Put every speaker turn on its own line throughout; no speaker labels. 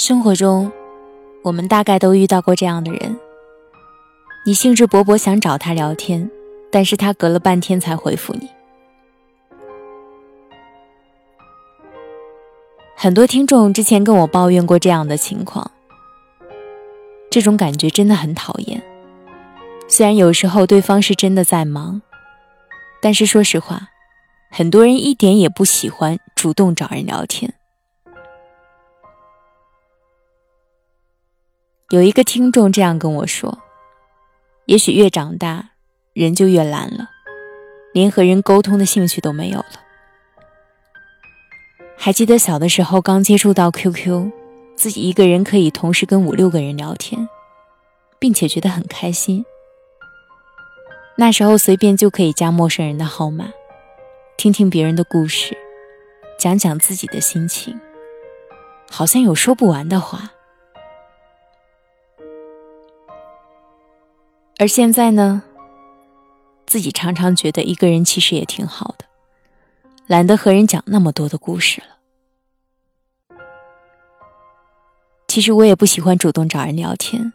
生活中，我们大概都遇到过这样的人：你兴致勃勃想找他聊天，但是他隔了半天才回复你。很多听众之前跟我抱怨过这样的情况，这种感觉真的很讨厌。虽然有时候对方是真的在忙，但是说实话，很多人一点也不喜欢主动找人聊天。有一个听众这样跟我说：“也许越长大，人就越懒了，连和人沟通的兴趣都没有了。”还记得小的时候刚接触到 QQ，自己一个人可以同时跟五六个人聊天，并且觉得很开心。那时候随便就可以加陌生人的号码，听听别人的故事，讲讲自己的心情，好像有说不完的话。而现在呢，自己常常觉得一个人其实也挺好的，懒得和人讲那么多的故事了。其实我也不喜欢主动找人聊天，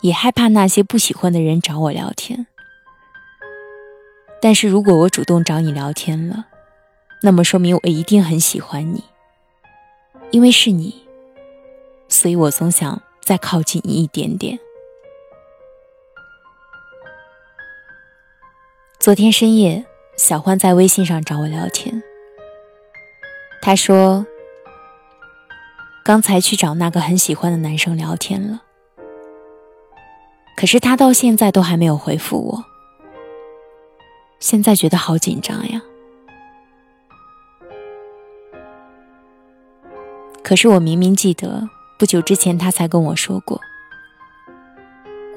也害怕那些不喜欢的人找我聊天。但是如果我主动找你聊天了，那么说明我一定很喜欢你，因为是你，所以我总想再靠近你一点点。昨天深夜，小欢在微信上找我聊天。他说：“刚才去找那个很喜欢的男生聊天了，可是他到现在都还没有回复我。现在觉得好紧张呀。可是我明明记得，不久之前他才跟我说过。”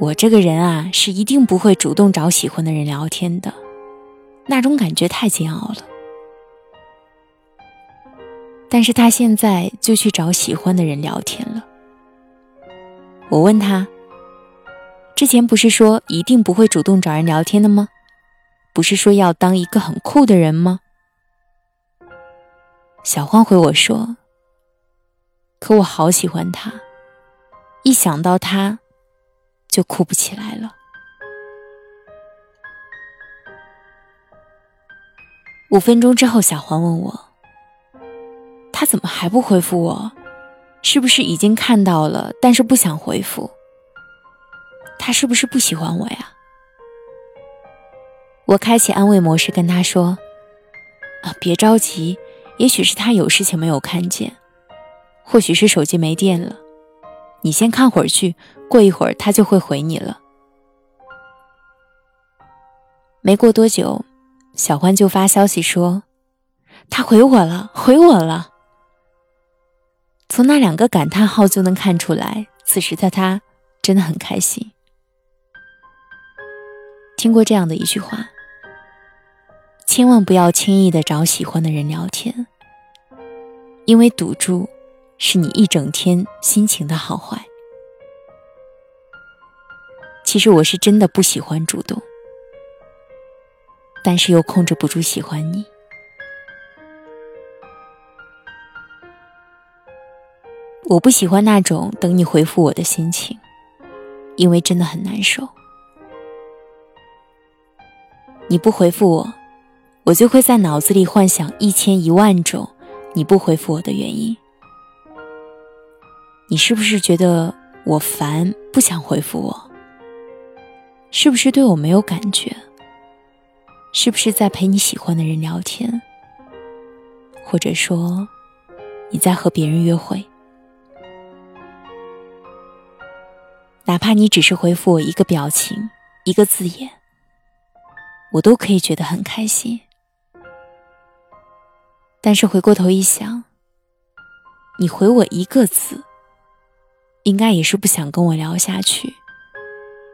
我这个人啊，是一定不会主动找喜欢的人聊天的，那种感觉太煎熬了。但是他现在就去找喜欢的人聊天了。我问他，之前不是说一定不会主动找人聊天的吗？不是说要当一个很酷的人吗？小欢回我说，可我好喜欢他，一想到他。就哭不起来了。五分钟之后，小黄问我：“他怎么还不回复我？是不是已经看到了，但是不想回复？他是不是不喜欢我呀？”我开启安慰模式，跟他说：“啊，别着急，也许是他有事情没有看见，或许是手机没电了。你先看会儿去。”过一会儿，他就会回你了。没过多久，小欢就发消息说：“他回我了，回我了。”从那两个感叹号就能看出来，此时的他真的很开心。听过这样的一句话：“千万不要轻易的找喜欢的人聊天，因为赌注是你一整天心情的好坏。”其实我是真的不喜欢主动，但是又控制不住喜欢你。我不喜欢那种等你回复我的心情，因为真的很难受。你不回复我，我就会在脑子里幻想一千一万种你不回复我的原因。你是不是觉得我烦，不想回复我？是不是对我没有感觉？是不是在陪你喜欢的人聊天？或者说，你在和别人约会？哪怕你只是回复我一个表情、一个字眼，我都可以觉得很开心。但是回过头一想，你回我一个字，应该也是不想跟我聊下去，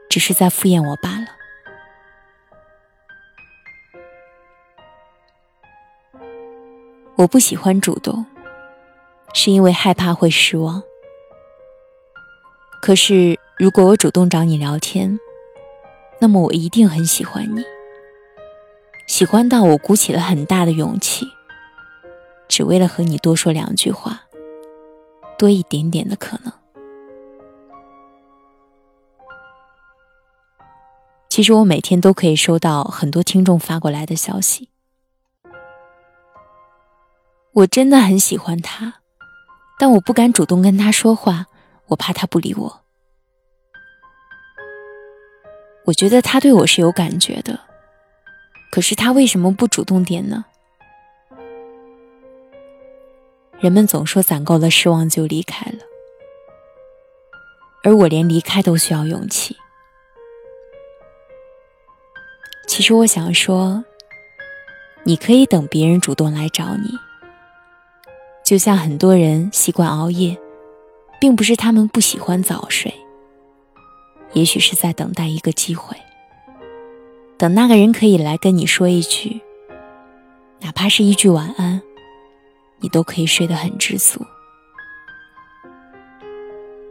只是在敷衍我罢了。我不喜欢主动，是因为害怕会失望。可是如果我主动找你聊天，那么我一定很喜欢你，喜欢到我鼓起了很大的勇气，只为了和你多说两句话，多一点点的可能。其实我每天都可以收到很多听众发过来的消息，我真的很喜欢他，但我不敢主动跟他说话，我怕他不理我。我觉得他对我是有感觉的，可是他为什么不主动点呢？人们总说攒够了失望就离开了，而我连离开都需要勇气。其实我想说，你可以等别人主动来找你，就像很多人习惯熬夜，并不是他们不喜欢早睡。也许是在等待一个机会，等那个人可以来跟你说一句，哪怕是一句晚安，你都可以睡得很知足。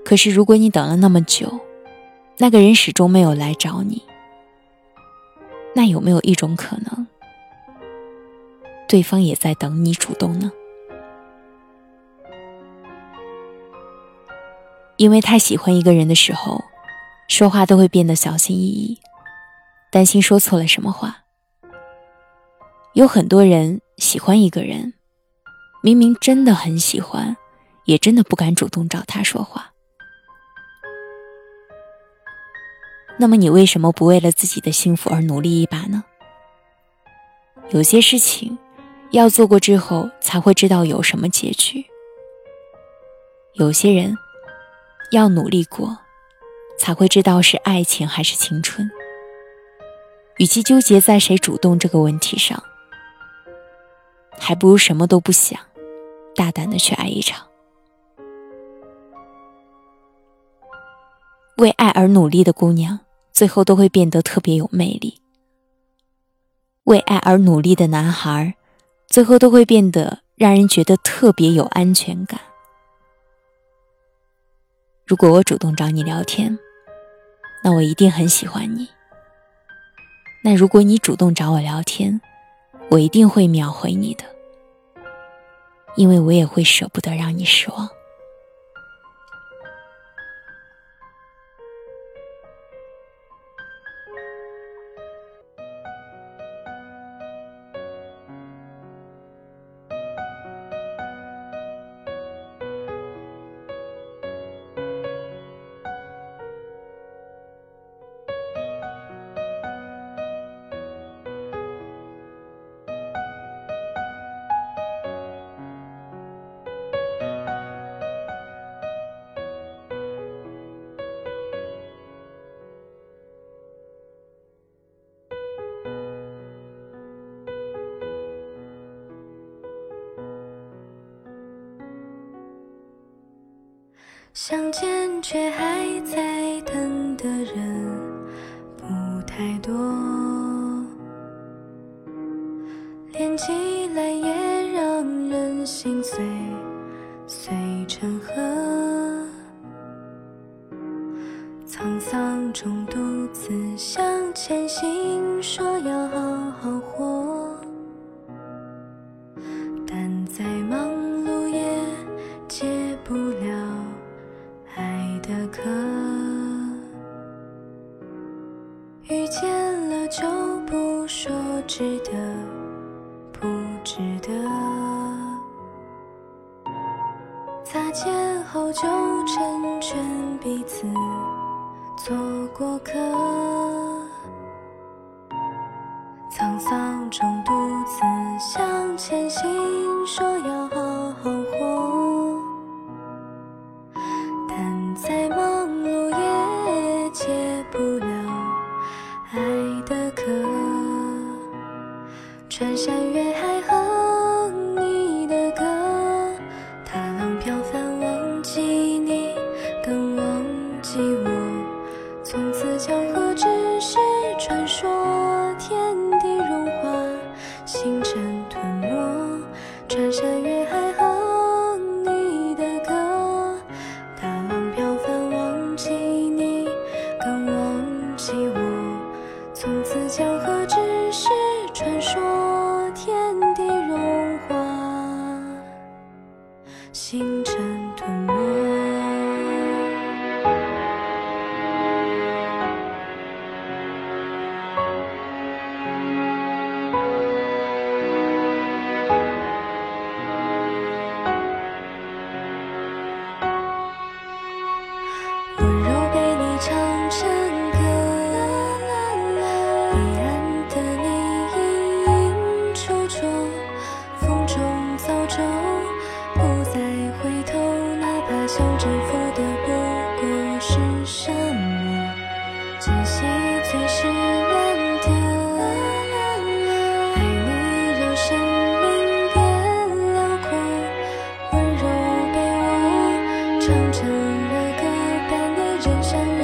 可是如果你等了那么久，那个人始终没有来找你，那有没有一种可能，对方也在等你主动呢？因为太喜欢一个人的时候。说话都会变得小心翼翼，担心说错了什么话。有很多人喜欢一个人，明明真的很喜欢，也真的不敢主动找他说话。那么你为什么不为了自己的幸福而努力一把呢？有些事情要做过之后才会知道有什么结局。有些人要努力过。才会知道是爱情还是青春。与其纠结在谁主动这个问题上，还不如什么都不想，大胆的去爱一场。为爱而努力的姑娘，最后都会变得特别有魅力；为爱而努力的男孩，最后都会变得让人觉得特别有安全感。如果我主动找你聊天，那我一定很喜欢你。那如果你主动找我聊天，我一定会秒回你的，因为我也会舍不得让你失望。
相见却还在等的人不太多，中独自向前行，说要人生。